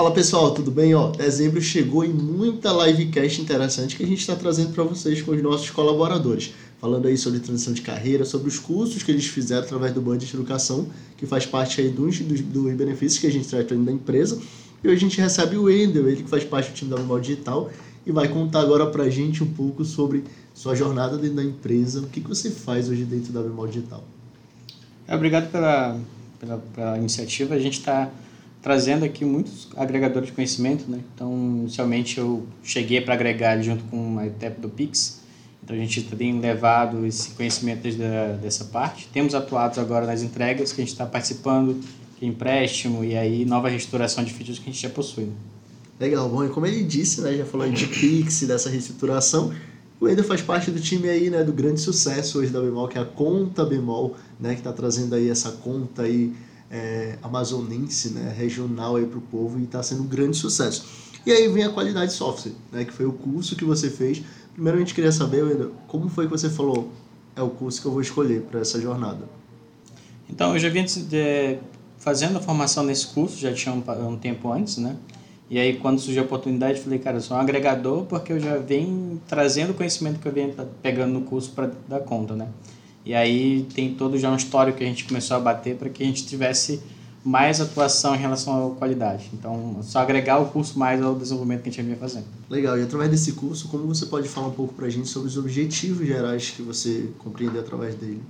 Fala pessoal, tudo bem? Ó, dezembro chegou e muita livecast interessante que a gente está trazendo para vocês com os nossos colaboradores. Falando aí sobre transição de carreira, sobre os cursos que eles fizeram através do Budget Educação, que faz parte aí dos, dos, dos benefícios que a gente traz da empresa. E hoje a gente recebe o Wendel, ele que faz parte do time da Memória Digital, e vai contar agora para a gente um pouco sobre sua jornada dentro da empresa, o que, que você faz hoje dentro da Memória Digital. É, obrigado pela, pela, pela iniciativa. A gente está trazendo aqui muitos agregadores de conhecimento, né? Então, inicialmente eu cheguei para agregar junto com a ETEP do Pix. Então, a gente tem levado esse conhecimento desde dessa parte. Temos atuado agora nas entregas que a gente está participando, de empréstimo e aí nova restauração de features que a gente já possui. Né? Legal, bom, e como ele disse, né, já falou de Pix, dessa reestruturação, o Ender faz parte do time aí, né, do grande sucesso hoje da Bemol, que é a Conta Bemol, né, que está trazendo aí essa conta aí é, amazonense, né, regional aí para o povo e está sendo um grande sucesso. E aí vem a qualidade software, né, que foi o curso que você fez. Gente queria saber, Wendel, como foi que você falou, é o curso que eu vou escolher para essa jornada? Então, eu já vim de, fazendo a formação nesse curso, já tinha um, um tempo antes, né? E aí, quando surgiu a oportunidade, falei, cara, eu sou um agregador porque eu já venho trazendo o conhecimento que eu venho pegando no curso para dar conta, né? E aí tem todo já um histórico que a gente começou a bater para que a gente tivesse mais atuação em relação à qualidade. Então, só agregar o curso mais ao desenvolvimento que a gente vinha fazendo. Legal. E através desse curso, como você pode falar um pouco para a gente sobre os objetivos gerais que você compreendeu através dele?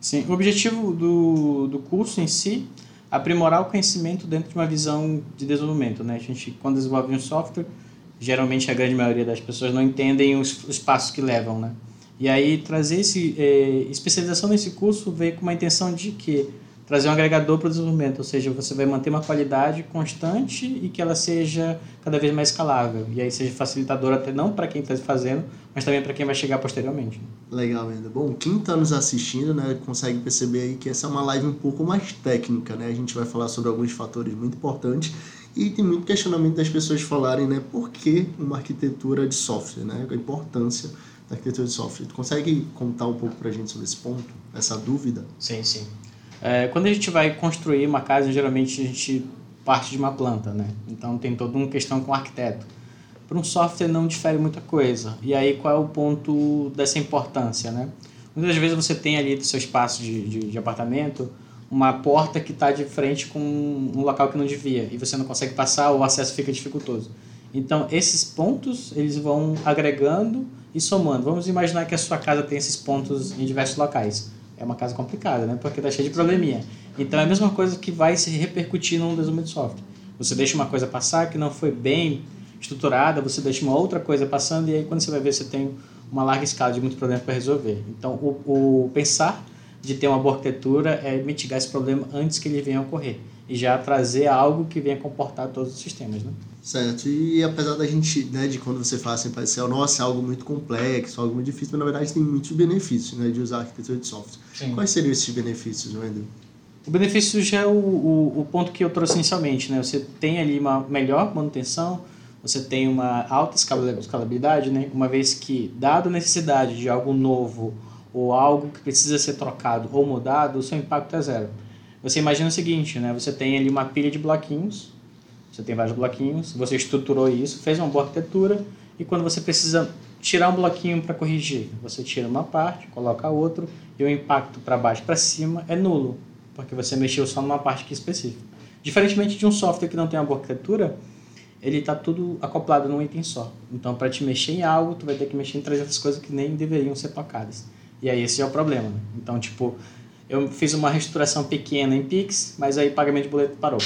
Sim, o objetivo do, do curso em si aprimorar o conhecimento dentro de uma visão de desenvolvimento. Né? A gente, quando desenvolve um software, geralmente a grande maioria das pessoas não entendem os, os passos que levam. Né? E aí trazer esse eh, especialização nesse curso veio com uma intenção de que trazer um agregador para o desenvolvimento, ou seja, você vai manter uma qualidade constante e que ela seja cada vez mais escalável. E aí seja facilitador até não para quem está fazendo, mas também para quem vai chegar posteriormente. Legal, ainda. Bom, quem está nos assistindo, né, consegue perceber aí que essa é uma live um pouco mais técnica, né? A gente vai falar sobre alguns fatores muito importantes e tem muito questionamento das pessoas falarem, né, por que uma arquitetura de software, né? A importância da arquitetura de software. Tu consegue contar um pouco para a gente sobre esse ponto, essa dúvida? Sim, sim. É, quando a gente vai construir uma casa, geralmente a gente parte de uma planta, né? Então tem toda uma questão com o arquiteto. Para um software não difere muita coisa. E aí qual é o ponto dessa importância, né? Muitas vezes você tem ali do seu espaço de, de, de apartamento uma porta que está de frente com um local que não devia e você não consegue passar, o acesso fica dificultoso. Então esses pontos eles vão agregando e somando. Vamos imaginar que a sua casa tem esses pontos em diversos locais é uma casa complicada, né? Porque tá cheio de probleminha. Então é a mesma coisa que vai se repercutir num desenvolvimento de software. Você deixa uma coisa passar que não foi bem estruturada, você deixa uma outra coisa passando e aí quando você vai ver você tem uma larga escala de muitos problemas para resolver. Então o, o pensar de ter uma boa arquitetura é mitigar esse problema antes que ele venha a ocorrer e já trazer algo que venha comportar todos os sistemas, né? Certo, e apesar da gente, né, de quando você fala assim, parecer, nossa, é algo muito complexo, algo muito difícil, mas na verdade tem muitos benefícios, né, de usar arquitetura de software. Sim. Quais seriam esses benefícios, Wendel? O benefício já é o, o, o, ponto que eu trouxe inicialmente, né, você tem ali uma melhor manutenção, você tem uma alta escalabilidade, né, uma vez que, dado a necessidade de algo novo ou algo que precisa ser trocado ou mudado, o seu impacto é zero. Você imagina o seguinte, né, você tem ali uma pilha de bloquinhos, você tem vários bloquinhos, você estruturou isso, fez uma boa arquitetura e quando você precisa tirar um bloquinho para corrigir, você tira uma parte, coloca outro e o impacto para baixo para cima é nulo, porque você mexeu só numa parte aqui específica. Diferentemente de um software que não tem uma boa arquitetura, ele está tudo acoplado num item só. Então, para te mexer em algo, tu vai ter que mexer em 300 coisas que nem deveriam ser tocadas. E aí esse é o problema. Né? Então, tipo, eu fiz uma reestruturação pequena em Pix, mas aí pagamento de boleto parou.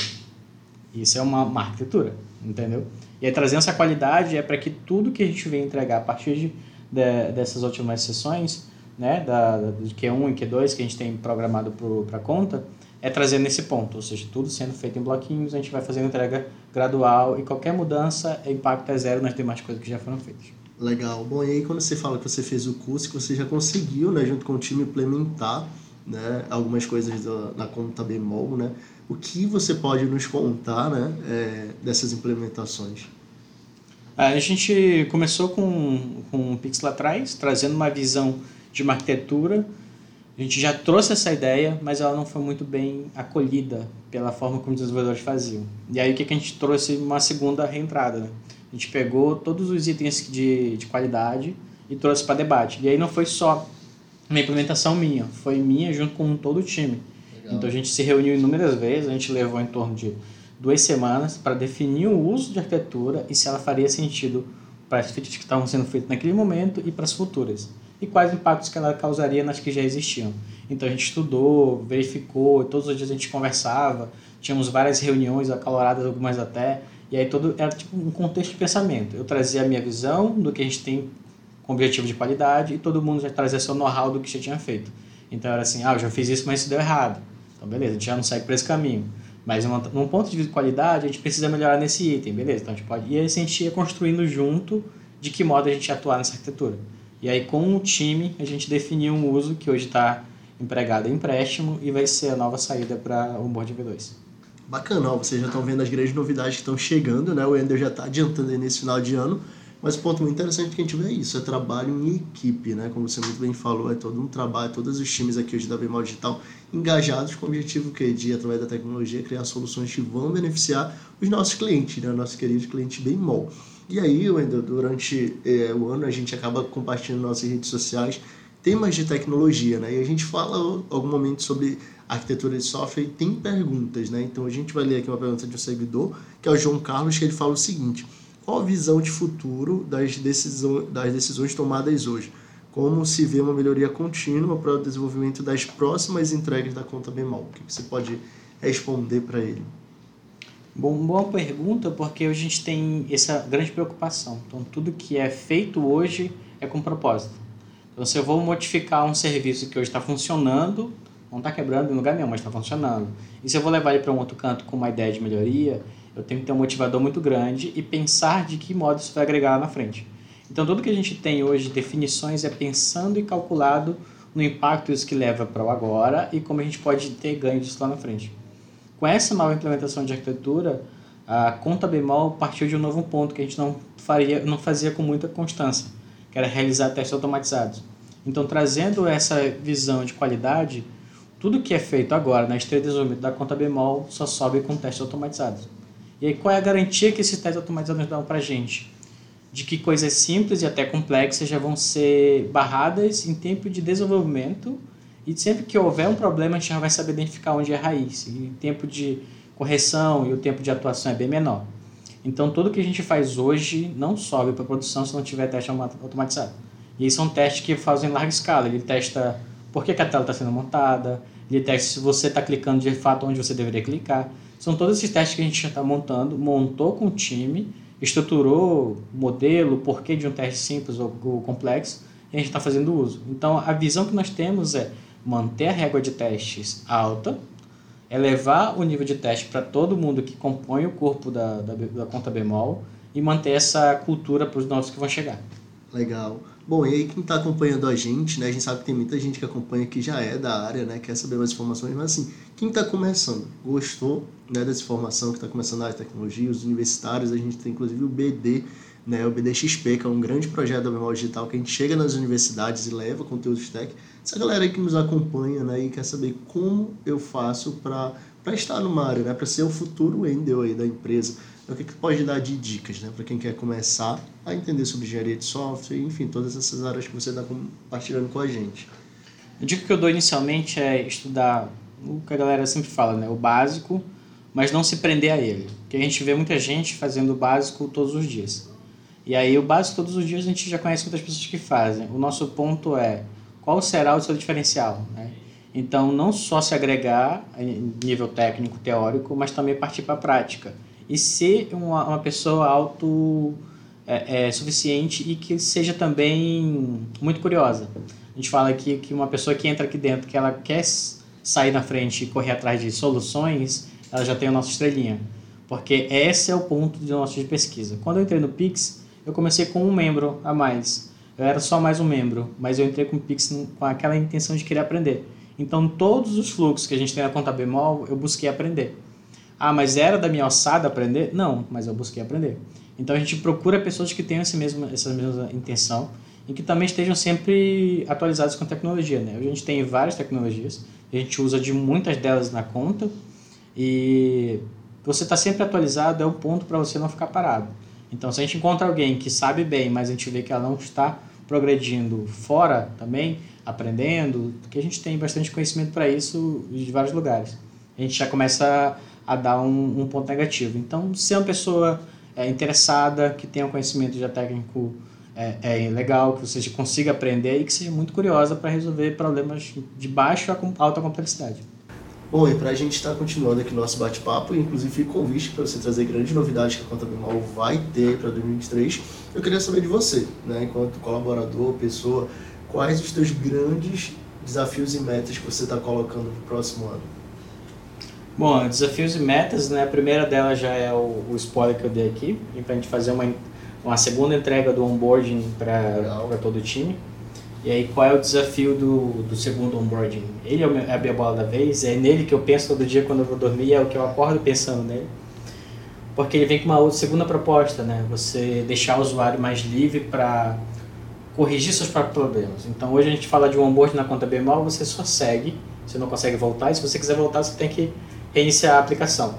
Isso é uma, uma arquitetura, entendeu? E aí trazendo essa qualidade é para que tudo que a gente vem entregar a partir de, de dessas últimas sessões, né, da, do Q1 e Q2 que a gente tem programado para conta, é trazer nesse ponto, ou seja, tudo sendo feito em bloquinhos, a gente vai fazendo entrega gradual e qualquer mudança, o impacto é zero nas demais coisas que já foram feitas. Legal. Bom, e aí quando você fala que você fez o curso, que você já conseguiu, né, junto com o time, implementar né, algumas coisas da, na conta bemol, né? O que você pode nos contar né, é, dessas implementações? A gente começou com, com o Pix lá atrás, trazendo uma visão de uma arquitetura A gente já trouxe essa ideia, mas ela não foi muito bem acolhida pela forma como os desenvolvedores faziam. E aí o que, que a gente trouxe uma segunda reentrada, né? A gente pegou todos os itens de, de qualidade e trouxe para debate. E aí não foi só uma implementação minha, foi minha junto com todo o time. Legal. Então a gente se reuniu inúmeras vezes, a gente levou em torno de duas semanas para definir o uso de arquitetura e se ela faria sentido para as features que estavam sendo feitas naquele momento e para as futuras. E quais impactos que ela causaria nas que já existiam. Então a gente estudou, verificou, todos os dias a gente conversava, tínhamos várias reuniões acaloradas, algumas até, e aí todo era tipo um contexto de pensamento. Eu trazia a minha visão do que a gente tem objetivo de qualidade e todo mundo já trazia seu know-how do que já tinha feito. Então era assim, ah, eu já fiz isso, mas isso deu errado. Então beleza, a gente já não segue para esse caminho. Mas num ponto de qualidade, a gente precisa melhorar nesse item, beleza? Então a gente pode. E aí a gente ia construindo junto de que modo a gente ia atuar nessa arquitetura. E aí com o time a gente definiu um uso que hoje está empregado em empréstimo e vai ser a nova saída para o Onboard V2 bacana, ó, vocês já estão vendo as grandes novidades que estão chegando, né? O Ender já está adiantando aí nesse final de ano. Mas o ponto muito interessante que a gente vê é isso, é trabalho em equipe, né? Como você muito bem falou, é todo um trabalho, todos os times aqui hoje da Bemol Digital engajados com o objetivo que de, através da tecnologia, criar soluções que vão beneficiar os nossos clientes, né? Nossos queridos clientes Bemol. E aí, Wendel, durante é, o ano a gente acaba compartilhando nossas redes sociais temas de tecnologia, né? E a gente fala algum momento sobre arquitetura de software e tem perguntas, né? Então a gente vai ler aqui uma pergunta de um seguidor, que é o João Carlos, que ele fala o seguinte: a visão de futuro das, decisões, das decisões tomadas hoje? Como se vê uma melhoria contínua para o desenvolvimento das próximas entregas da conta Bemol? O que você pode responder para ele? Bom, boa pergunta, porque a gente tem essa grande preocupação. Então, tudo que é feito hoje é com propósito. Então, se eu vou modificar um serviço que hoje está funcionando, não está quebrando em lugar nenhum, mas está funcionando. E se eu vou levar ele para um outro canto com uma ideia de melhoria, eu tenho que ter um motivador muito grande e pensar de que modo isso vai agregar lá na frente. Então, tudo que a gente tem hoje de definições é pensando e calculado no impacto isso que leva para o agora e como a gente pode ter ganho disso lá na frente. Com essa nova implementação de arquitetura, a conta bemol partiu de um novo ponto que a gente não, faria, não fazia com muita constância, que era realizar testes automatizados. Então, trazendo essa visão de qualidade, tudo que é feito agora na esteira de desenvolvimento da conta bemol só sobe com testes automatizados. E aí qual é a garantia que esses testes automatizados dão para a gente? De que coisas simples e até complexas já vão ser barradas em tempo de desenvolvimento e sempre que houver um problema a gente já vai saber identificar onde é a raiz. E o tempo de correção e o tempo de atuação é bem menor. Então tudo que a gente faz hoje não sobe para produção se não tiver teste automatizado. E aí são testes que fazem em larga escala. Ele testa por que, a tela está sendo montada, ele testa se você está clicando de fato onde você deveria clicar. São todos esses testes que a gente já está montando, montou com o time, estruturou o modelo, o porquê de um teste simples ou, complexo, e a gente está fazendo uso. Então, a visão que nós temos é manter a régua de testes alta, elevar o nível de teste para todo mundo que compõe o corpo da, da, da conta bemol e manter essa cultura para os novos que vão chegar. Legal. Bom, e aí quem está acompanhando a gente, né? A gente sabe que tem muita gente que acompanha que já é da área, né? Quer saber mais informações, mas assim, quem está começando, gostou né, dessa informação que está começando na área de tecnologia, os universitários, a gente tem inclusive o BD, né? O BDXP, que é um grande projeto da memória digital que a gente chega nas universidades e leva conteúdos tech. Essa galera aí que nos acompanha, né? E quer saber como eu faço para estar numa área, né? Para ser o futuro Wendel aí da empresa o que, que pode dar de dicas né, para quem quer começar a entender sobre engenharia de software, enfim, todas essas áreas que você está compartilhando com a gente? A dica que eu dou inicialmente é estudar o que a galera sempre fala, né, o básico, mas não se prender a ele. Porque a gente vê muita gente fazendo o básico todos os dias. E aí, o básico todos os dias a gente já conhece muitas pessoas que fazem. O nosso ponto é qual será o seu diferencial. Né? Então, não só se agregar em nível técnico, teórico, mas também partir para a prática e ser uma, uma pessoa auto é, é, suficiente e que seja também muito curiosa. A gente fala aqui que uma pessoa que entra aqui dentro, que ela quer sair na frente e correr atrás de soluções, ela já tem a nossa estrelinha. Porque esse é o ponto de nosso de pesquisa. Quando eu entrei no Pix, eu comecei com um membro a mais. Eu era só mais um membro, mas eu entrei com o Pix com aquela intenção de querer aprender. Então, todos os fluxos que a gente tem na conta bemol, eu busquei aprender. Ah, mas era da minha alçada aprender? Não, mas eu busquei aprender. Então a gente procura pessoas que tenham esse mesmo, essa mesma intenção e que também estejam sempre atualizados com a tecnologia. Né? A gente tem várias tecnologias, a gente usa de muitas delas na conta e você está sempre atualizado é um ponto para você não ficar parado. Então, se a gente encontra alguém que sabe bem, mas a gente vê que ela não está progredindo fora também, aprendendo, porque a gente tem bastante conhecimento para isso de vários lugares. A gente já começa a dar um, um, ponto negativo. Então, ser uma pessoa é, interessada, que tenha um conhecimento já técnico é, é legal, que você consiga aprender e que seja muito curiosa para resolver problemas de baixa a alta complexidade. Bom, e para a gente estar tá continuando aqui nosso bate-papo, inclusive fica convite para você trazer grandes novidades que a Conta Bimal vai ter para 2023, eu queria saber de você, né, enquanto colaborador, pessoa, quais os teus grandes desafios e metas que você está colocando para o próximo ano? Bom, desafios e metas, né, a primeira delas já é o, o spoiler que eu dei aqui, para a gente fazer uma, uma segunda entrega do onboarding para todo o time. E aí, qual é o desafio do, do segundo onboarding? Ele é, é a minha bola da vez, é nele que eu penso todo dia quando eu vou dormir, é o que eu acordo pensando nele. Porque ele vem com uma outra, segunda proposta, né? Você deixar o usuário mais livre para corrigir seus próprios problemas. Então, hoje a gente fala de um onboarding na conta BMAL, você só segue, você não consegue voltar, e se você quiser voltar, você tem que reiniciar a aplicação.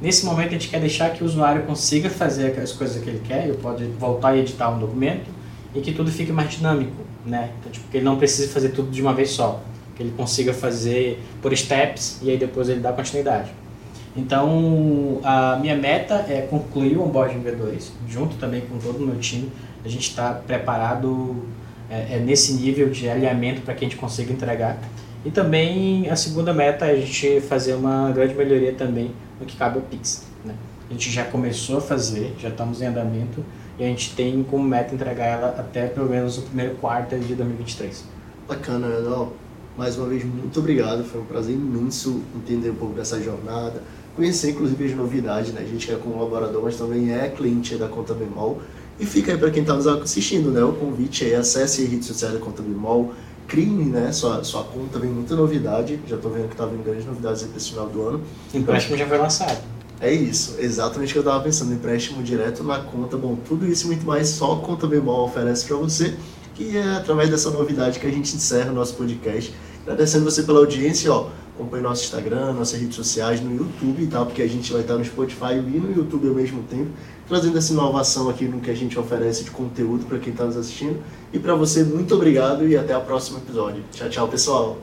Nesse momento, a gente quer deixar que o usuário consiga fazer as coisas que ele quer, ele pode voltar e editar um documento, e que tudo fique mais dinâmico né? Então, tipo, que ele não precise fazer tudo de uma vez só, que ele consiga fazer por steps e aí depois ele dá continuidade. Então, a minha meta é concluir o onboarding V2, junto também com todo o meu time. A gente está preparado é, é, nesse nível de alinhamento para que a gente consiga entregar. E também a segunda meta é a gente fazer uma grande melhoria também no que cabe ao Pix. Né? A gente já começou a fazer, já estamos em andamento, e a gente tem como meta entregar ela até pelo menos o primeiro quarto de 2023. Bacana, Leonel. Mais uma vez, muito obrigado. Foi um prazer imenso entender um pouco dessa jornada, conhecer inclusive as novidades. Né? A gente é colaborador, mas também é cliente da Conta Bemol. E fica aí para quem está nos assistindo, né? O convite aí, acesse as redes sociais da Conta Bemol, crie né? Sua, sua conta, vem muita novidade. Já estou vendo que está vindo grandes novidades para esse final do ano. Empréstimo já foi lançado. É isso, exatamente o que eu estava pensando, empréstimo direto na conta. Bom, tudo isso e muito mais só a Conta Bemol oferece para você. E é através dessa novidade que a gente encerra o nosso podcast. Agradecendo você pela audiência, ó. Acompanhe nosso Instagram, nossas redes sociais, no YouTube e tal, porque a gente vai estar no Spotify e no YouTube ao mesmo tempo, trazendo essa inovação aqui no que a gente oferece de conteúdo para quem está nos assistindo. E para você, muito obrigado e até o próximo episódio. Tchau, tchau, pessoal!